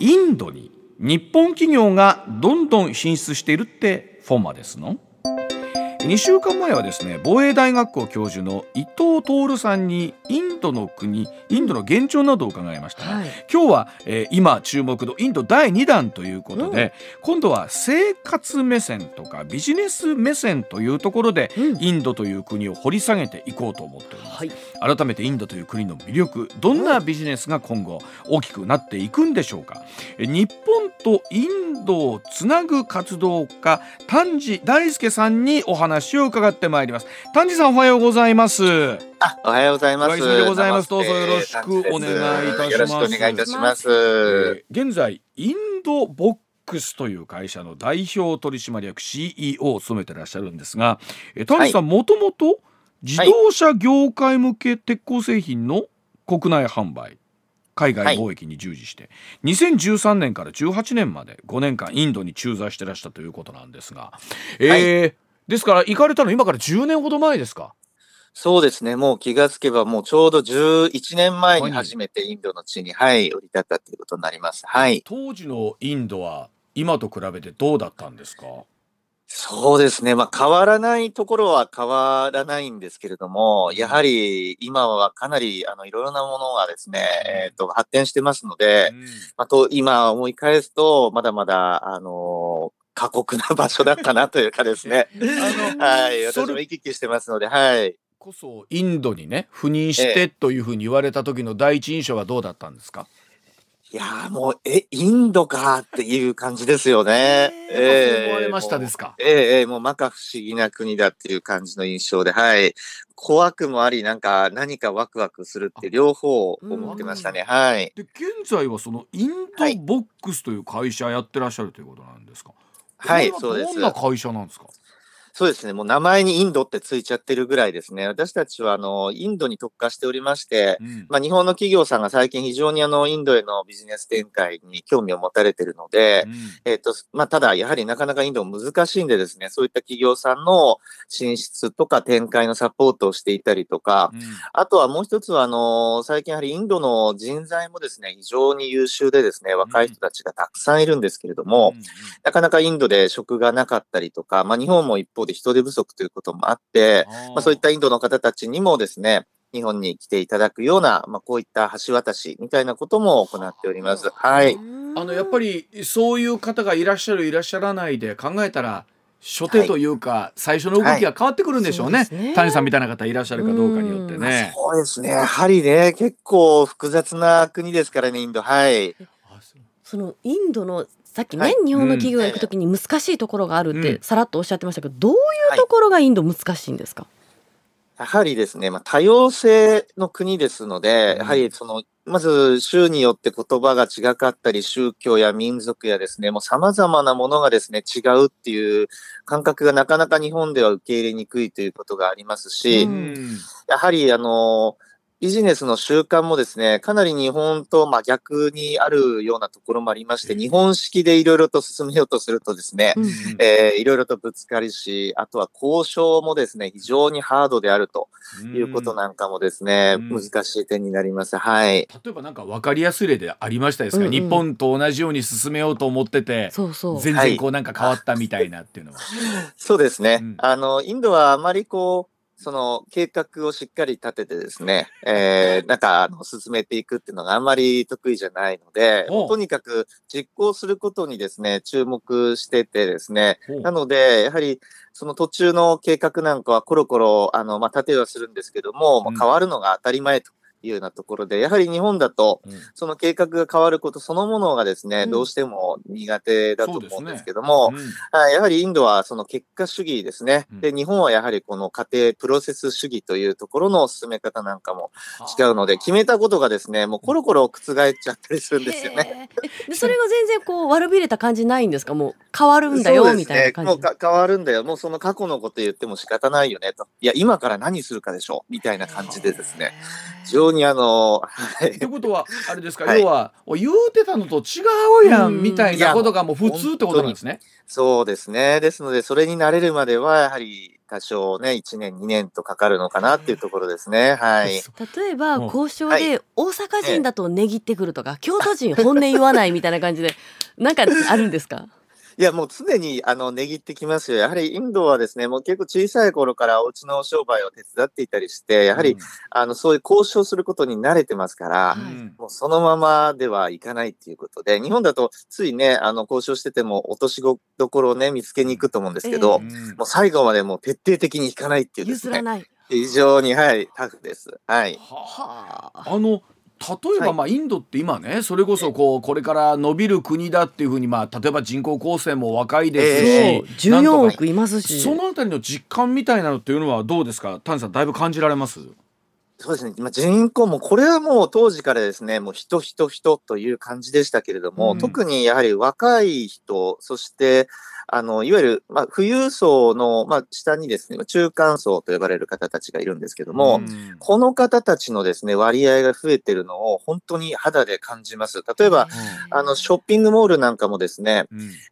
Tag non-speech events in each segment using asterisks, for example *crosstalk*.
インドに日本企業がどんどん進出しているってフォンマですの？2週間前はですね防衛大学校教授の伊藤徹さんにインドの国インドの現状などを伺いました。が、はい、今日は、えー、今注目のインド第2弾ということで、うん、今度は生活目線とかビジネス目線というところで、うん、インドという国を掘り下げていこうと思っております、はい、改めてインドという国の魅力どんなビジネスが今後大きくなっていくんでしょうか、うん、日本とインドをつなぐ活動家丹治大輔さんにお話話を伺ってまいります。丹治さんおはようございます。あ、おはようございます。でございます。どうぞよろしくお願いいたします。よろしくお願いいたします。えー、現在インドボックスという会社の代表取締役 CEO を務めてらっしゃるんですが、え丹治さんもともと自動車業界向け鉄鋼製品の国内販売、海外貿易に従事して、はい、2013年から18年まで5年間インドに駐在してらしたということなんですが、えー、はいですから行かれたの今から10年ほど前ですか？そうですね。もう気がつけばもうちょうど11年前に初めてインドの地に、はい、降り立ったということになります。はい。当時のインドは今と比べてどうだったんですか？そうですね。まあ、変わらないところは変わらないんですけれども、やはり今はかなり、あの、いろいろなものがですね、えっ、ー、と、発展してますので、うん、まあ、と、今思い返すと、まだまだ、あの過酷な場所だったなというかですね。*laughs* あのはい、私も行き来してますので、はい。こそインドにね赴任してというふうに言われた時の第一印象はどうだったんですか、いやもう、え、インドかっていう感じですよね。ええー、思われましたですか？えー、えー、もう摩訶不思議な国だっていう感じの印象で、はい。怖くもあり、なんか何かワクワクするって両方思ってましたね。はい。で、現在はそのインドボックスという会社やってらっしゃるということなんですか？はいはい、そうです。どんな会社なんですか？そうですね。もう名前にインドってついちゃってるぐらいですね。私たちは、あの、インドに特化しておりまして、うん、まあ、日本の企業さんが最近非常にあの、インドへのビジネス展開に興味を持たれているので、うん、えっ、と、まあ、ただ、やはりなかなかインド難しいんでですね、そういった企業さんの進出とか展開のサポートをしていたりとか、うん、あとはもう一つは、あの、最近やはりインドの人材もですね、非常に優秀でですね、若い人たちがたくさんいるんですけれども、なかなかインドで職がなかったりとか、まあ、日本も一方で人手不足ということもあって、まあ、そういったインドの方たちにもですね、日本に来ていただくような、まあ、こういった橋渡しみたいなことも行っております。はい。あの、やっぱりそういう方がいらっしゃる、いらっしゃらないで考えたら、初手というか、はい、最初の動きが変わってくるんでしょうねはい、ね谷さんみたいな方いらっしゃるかどうかによってね。そうですね。やはりね、結構複雑な国ですからね、インド。はい。そのインドのさっきね、はい、日本の企業が行くときに難しいところがあるってさらっとおっしゃってましたけど、どういうところがインド難しいんですか、やはりですね、まあ、多様性の国ですので、やはりその、まず州によって言葉が違かったり、宗教や民族やですね、もう様々なものがですね、違うっていう感覚がなかなか日本では受け入れにくいということがありますし、やはりあの、ビジネスの習慣もですね、かなり日本とま逆にあるようなところもありまして、日本式でいろいろと進めようとするとですね、えいろいろとぶつかりし、あとは交渉もですね、非常にハードであるということなんかもですね、難しい点になります。はい。例えばなんか分かりやすい例でありましたですか、うんうん、日本と同じように進めようと思ってて、そうそう。全然こうなんか変わったみたいなっていうのは。はい、そうですね、うん、あの、インドはあまりこう、その計画をしっかり立ててですね、えー、なんか、あの、進めていくっていうのがあんまり得意じゃないので、とにかく実行することにですね、注目しててですね、なので、やはり、その途中の計画なんかはコロコロ、あの、まあ、立てはするんですけども、まあ、変わるのが当たり前というようなところで、やはり日本だと、その計画が変わることそのものがですね、うん、どうしても苦手だと思うんですけども、ねうん、やはりインドはその結果主義ですね。で、日本はやはりこの家庭プロセス主義というところの進め方なんかも違うので、決めたことがですね、もうコロコロ覆っちゃったりするんですよね。それが全然こう悪びれた感じないんですか？もう変わるんだよ、みたいな感じ。もう変わるんだよ。もうその過去のこと言っても仕方ないよねと。いや、今から何するかでしょう。みたいな感じでですね、非常常にあの、はい。ってことはあれですか、要は言うてたのと違うやんみたいなことがもう普通ってことなんですね。そうですね。ですので、それに慣れるまでは、やはり多少ね、1年、2年とかかるのかなっていうところですね。はい。例えば、交渉で大阪人だと値切ってくるとか、京都人本音言わないみたいな感じで、なんかあるんですか？いや、もう常に、あの、値切ってきますよ。やはりインドはですね、もう結構小さい頃からお家の商売を手伝っていたりして、やはり、うん、あの、そういう交渉することに慣れてますから、うん、もうそのままではいかないっていうことで、日本だとついね、あの、交渉してても落としどころをね、見つけに行くと思うんですけど、えー、もう最後までもう徹底的にいかないっていうですね。譲らない。非常に、はい、タフです。はい。はあ。あの、例えばまあインドって今ねそれこそこうこれから伸びる国だっていうふうにまあ例えば人口構成も若いですし、えー、14億いますし。そのあたりの実感みたいなのっていうのはどうですか？谷さんだいぶ感じられます？そうですね、まあ、人口もこれはもう当時からですねもう人人人という感じでしたけれども、うん、特にやはり若い人そしてあの、いわゆる、まあ、富裕層の、まあ、下にですね、中間層と呼ばれる方たちがいるんですけども、この方たちのですね、割合が増えてるのを本当に肌で感じます。例えば、あの、ショッピングモールなんかもですね、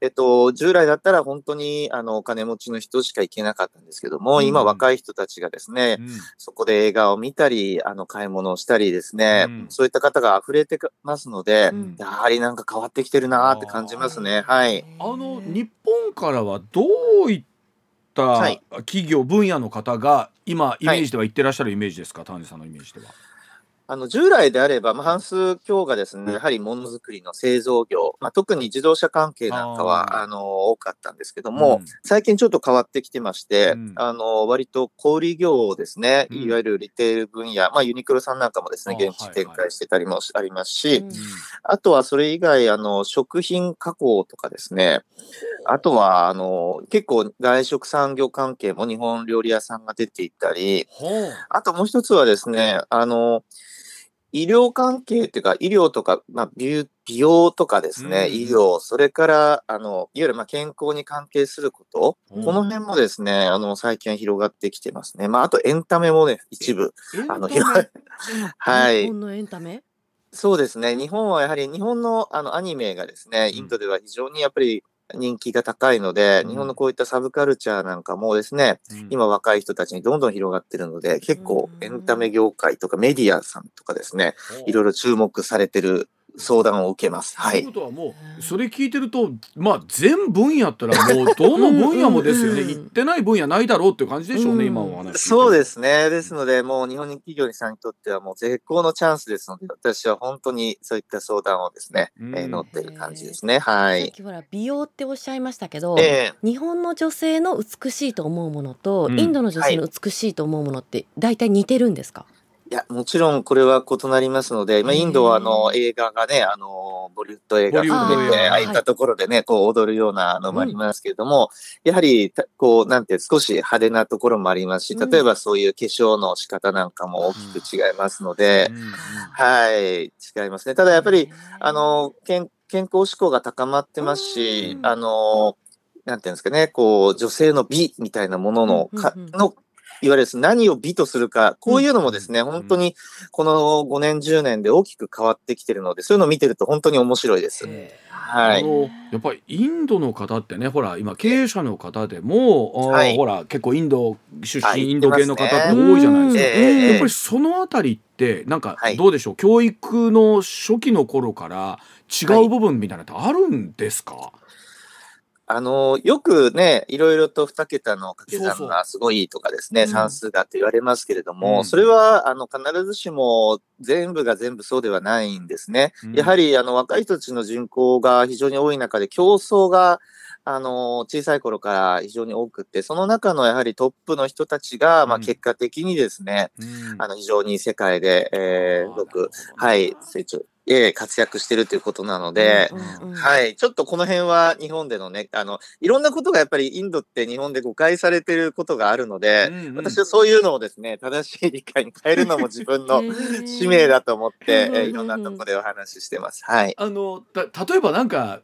えっと、従来だったら本当に、あの、お金持ちの人しか行けなかったんですけども、今若い人たちがですね、そこで映画を見たり、あの、買い物をしたりですね、そういった方が溢れてますので、やはりなんか変わってきてるなって感じますね。はい。あの、日本からはどういった企業、分野の方が今イメージでは言ってらっしゃるイメージですか、丹治さんのイメージでは。あの従来であれば、まあ、半数強がですね、やはりものづくりの製造業、まあ、特に自動車関係なんかはあの多かったんですけども、うん、最近ちょっと変わってきてまして、うん、あの割と小売業ですね、いわゆるリテール分野、まあ、ユニクロさんなんかもですね、現地展開してたりもありますし、あとはそれ以外、あの食品加工とかですね、あとはあの結構外食産業関係も日本料理屋さんが出ていったり、あともう一つはですね、あの医療関係っていうか、医療とか、まあ、美容とかですね、うん、医療、それから、あの、いわゆるまあ健康に関係すること、うん、この辺もですね、あの、最近広がってきてますね。まあ、あとエンタメもね、一部、あの、広が *laughs* はい。日本のエンタメ？そうですね。日本はやはり日本のあのアニメがですね、インドでは非常にやっぱり人気が高いので、うん、日本のこういったサブカルチャーなんかもですね、うん、今若い人たちにどんどん広がってるので、結構エンタメ業界とかメディアさんとかですね、いろいろ注目されてる相談を受けます。はい。ということはもうそれ聞いてるとまあ全分野ったらもう *laughs* どの分野もですよね。言ってない分野ないだろうっていう感じでしょうね、今はそうですね。ですのでもう日本人企業さんにとってはもう絶好のチャンスですので、私は本当にそういった相談をですね、えー、乗ってる感じですね。はい。ほら美容っておっしゃいましたけど、えー、日本の女性の美しいと思うものと、うん、インドの女性の美しいと思うものって大体似てるんですか？いや、もちろんこれは異なりますので、まあ、インドはあの映画がね、あの、ボリュッド映画含めて、ああいったところでね、こう踊るようなのもありますけれども、やはり、こう、なんて少し派手なところもありますし、例えばそういう化粧の仕方なんかも大きく違いますので、はい、違いますね。ただやっぱり、あの、健健康志向が高まってますし、あの、なんていうんですかね、こう、女性の美みたいなもののか、のいわゆる何を美とするか、こういうのもですね、うん、本当にこの5年、10年で大きく変わってきてるので、そういうのを見てると本当に面白いです。はい、やっぱりインドの方ってねほら今経営者の方でも、はい、ほら結構インド出身、はい、インド系の方って多いじゃないですか、ね、やっぱりそのあたりってなんかどうでしょう、教育の初期の頃から違う部分みたいなのってあるんですか、あの、よくね、いろいろと2桁の掛け算がすごいとかですね、そうそう算数がって言われますけれども、うん、それは、あの、必ずしも全部が全部そうではないんですね。うん、やはり、あの、若い人たちの人口が非常に多い中で競争が、あの、小さい頃から非常に多くって、その中のやはりトップの人たちが、まあ、結果的にですね、うん、あの、非常に世界で、えー、く、はい、成長、え活躍してるということなので、うんうん、はい、ちょっとこの辺は日本でのね、あの、いろんなことがやっぱりインドって日本で誤解されてることがあるので、うんうん、私はそういうのをですね、正しい理解に変えるのも自分の *laughs* 使命だと思って、えー、いろんなところでお話ししてます。はい。あの、例えばなんか、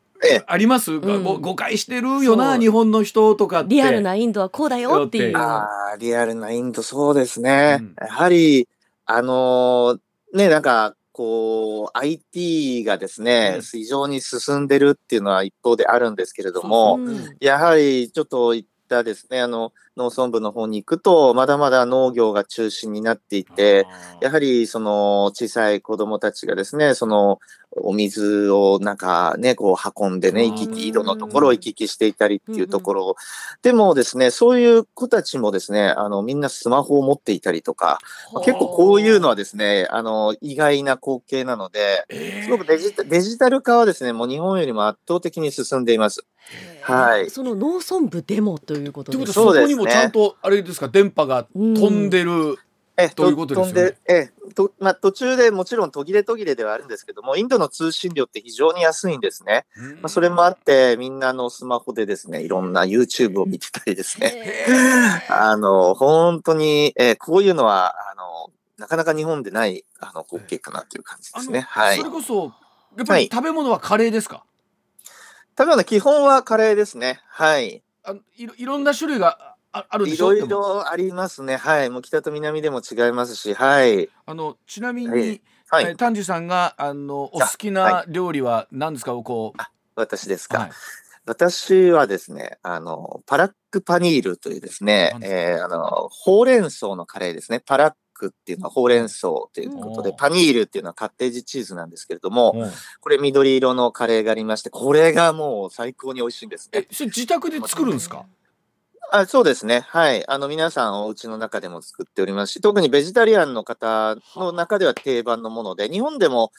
あります、うん、誤解してるよな日本の人とかリアルなインドはこうだよっていう。あリアルなインドそうですね、うん、やはりあのーね、なんか、こう、IT がですね、うん。非常に進んでるっていうのは一方であるんですけれども、うん。やはりちょっといったですね、あの、農村部の方に行くと、まだまだ農業が中心になっていて、やはりその小さい子供たちがですね、そのお水をなんかね、こう運んでね、うん。行き来、井戸のところを行き来していたりっていうところ、でもですね、そういう子たちもですね、あの、みんなスマホを持っていたりとか、結構こういうのはですね、あの、意外な光景なので、えー。すごくデジタデジタル化はですね、もう日本よりも圧倒的に進んでいます。はい。その農村部でもということですはそうですもちゃんとあれですか電波が飛んでる、えということですよねえとまあ、途中でもちろん途切れ途切れではあるんですけども、インドの通信料って非常に安いんですね。まあ、それもあって、みんなのスマホでですね、いろんな YouTube を見てたりですね。あの、本当に、えーこういうのは、あの、なかなか日本でない、あの、光景かなという感じですね。はいそれ。こそやっぱり食べ物はカレーですか、食べ物、基本はカレーですね。はい。あのいろいろんな種類がああるいろいろありますね。はい。もう北と南でも違いますし、はい。あのちなみに、はい丹治さんがあのお好きあなは料理は何ですか、こう私ですか。はい私はですね、あの、パラックパニールというですねえーあの、ほうれん草のカレーですね。パラックっていうのはほうれん草ということで、うんパニールっていうのはカッテージチーズなんですけれども、うんこれ緑色のカレーがありまして、これがもう最高に美味しいんですね。えそれ自宅で作るんですか？あそうですね。はい。あの、皆さんお家の中でも作っておりますし、特にベジタリアンの方の中では定番のもので、日本でも、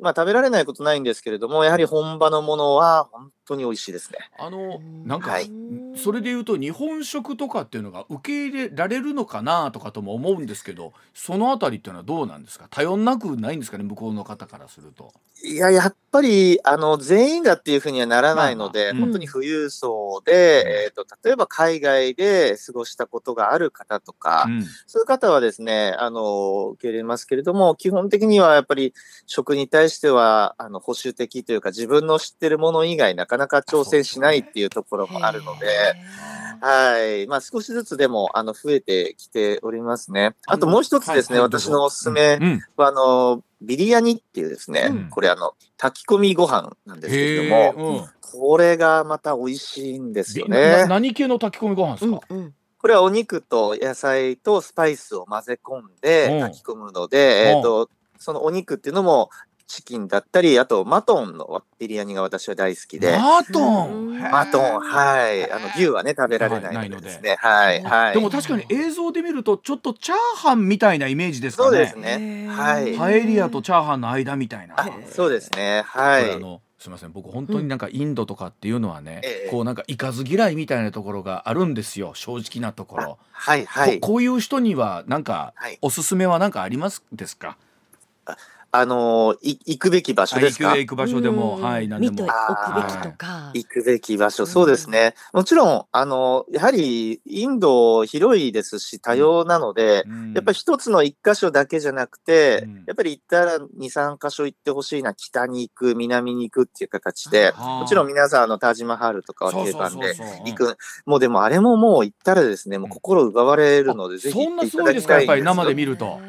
まあ食べられないことないんですけれども、やはり本場のものは本当に美味しいですね。あのうん。なんか、はい。それで言うと日本食とかっていうのが受け入れられるのかなとかとも思うんですけどそのあたりっていうのはどうなんですか？頼んなくないんですかね？向こうの方からすると。いや、やっぱり、あの、全員がっていうふうにはならないので、まあまあ。うん本当に富裕層で、えっ、と、例えば海外で過ごしたことがある方とか、うん。そういう方はですね、あの、受け入れますけれども、基本的にはやっぱり食に対しては、あの、保守的というか、自分の知ってるもの以外なかなか挑戦しないっていうところもあるので、はい。まあ、少しずつでも、あの、増えてきておりますね。あともう一つですね、はい私のおすすめうんは、あの、ビリヤニっていうですね、うん。これあの、炊き込みご飯なんですけれどへも、ーうん。これがまた美味しいんですよね。何系の炊き込みご飯ですうんか、うん。これはお肉と野菜とスパイスを混ぜ込んでうん。炊き込むので、うん。えっ、と、そのお肉っていうのもチキンだったり、あとマトンのビリヤニが私は大好きで、マトン、マトン、はい。あの、牛はね、食べられないのでですね。はい、はい。でも確かに映像で見るとちょっとチャーハンみたいなイメージですかね。そうですね。はい。パエリアとチャーハンの間みたいな。あ、そうですね。こはい。れあのすみません僕本当になんかインドとかっていうのはね、ええこうなんか行かず嫌いみたいなところがあるんですよ正直なところ、はい、はい。ここういう人にはなんかはいおすすめはなんかありますですか、あのーい行くべき場所あですか？行く行く場所でも、うん。はい何でも。見ておくべきとか。行くべき場所、そうですね。もちろん、あの、やはり、インド広いですし、多様なので、うん。やっぱり一つの一箇所だけじゃなくて、うん。やっぱり行ったら二、三箇所行ってほしいな、北に行く、南に行くっていう形で、はあ。もちろん皆さん、あの、タージマハールとかはそう定番でそうそう。そう行く。もうでも、あれももう行ったらですね、もう心奪われるので、ぜひそんな行っていたすごいですかやだきたいんですっぱり生で見ると、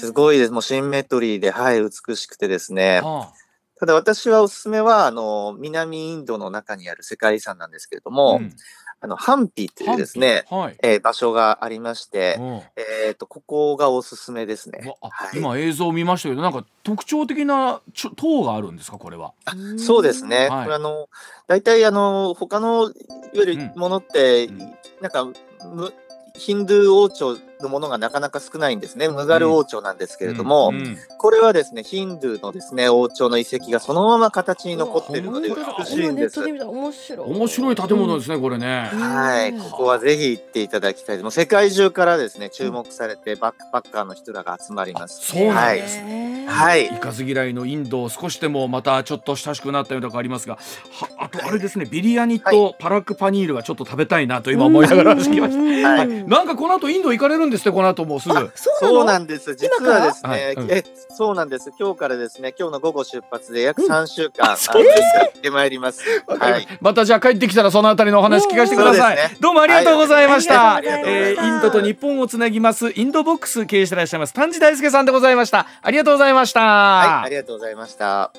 すごいです。もうシンメトリーで、はい、美しくてですね。はただ私はおすすめは、あの、南インドの中にある世界遺産なんですけれどあも、うんあの、ハンピーというですね、はい、えー場所がありまして、うんえっ、と、ここがおすすめですね。あはい今映像を見ましたけどなんか特徴的な塔があるんですかこれは？そうですね。はいこれあの、大体あの、他の、いわゆるものって、うんなんか、むヒンドゥー王朝のものがなかなか少ないんですね。ムガル王朝なんですけれども、うんうんこれはですね、ヒンドゥーのですね、王朝の遺跡がそのまま形に残っているので美しいんです。今ネットで見たら面白い。面白い建物ですねこれね。うんはい、ここはぜひ行っていただきたいです。もう世界中からですね、注目されてバックパッカーの人らが集まります。そうなんはいですねはい行かず嫌いのインドを少しでもまたちょっと親しくなったようなとこありますがはあとあれですねビリヤニとパラックパニールはちょっと食べたいなと今思いながら聞きました、うんはいうんなんかこの後インド行かれるんるんですってこの後もうすぐ。そうなんです。実はですね、はいうん、えそうなんです。今日からですね今日の午後出発で約3週間、うってまいります、はい、またじゃあ帰ってきたらそのあたりのお話聞かせてください、ね、どうもありがとうございました、はい、えー、インドと日本をつなぎますインドボックス経営していらっしゃいます丹治大輔さんでございました。ありがとうございました。はいありがとうございました。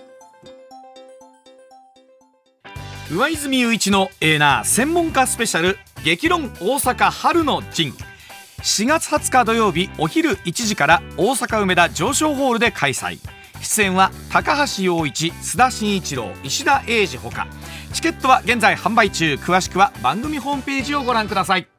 上泉雄一のエーナー専門家スペシャル激論大阪春の陣4月20日土曜日お昼1時から大阪梅田上昇ホールで開催。出演は高橋陽一須田慎一郎石田英二ほか。チケットは現在販売中。詳しくは番組ホームページをご覧ください。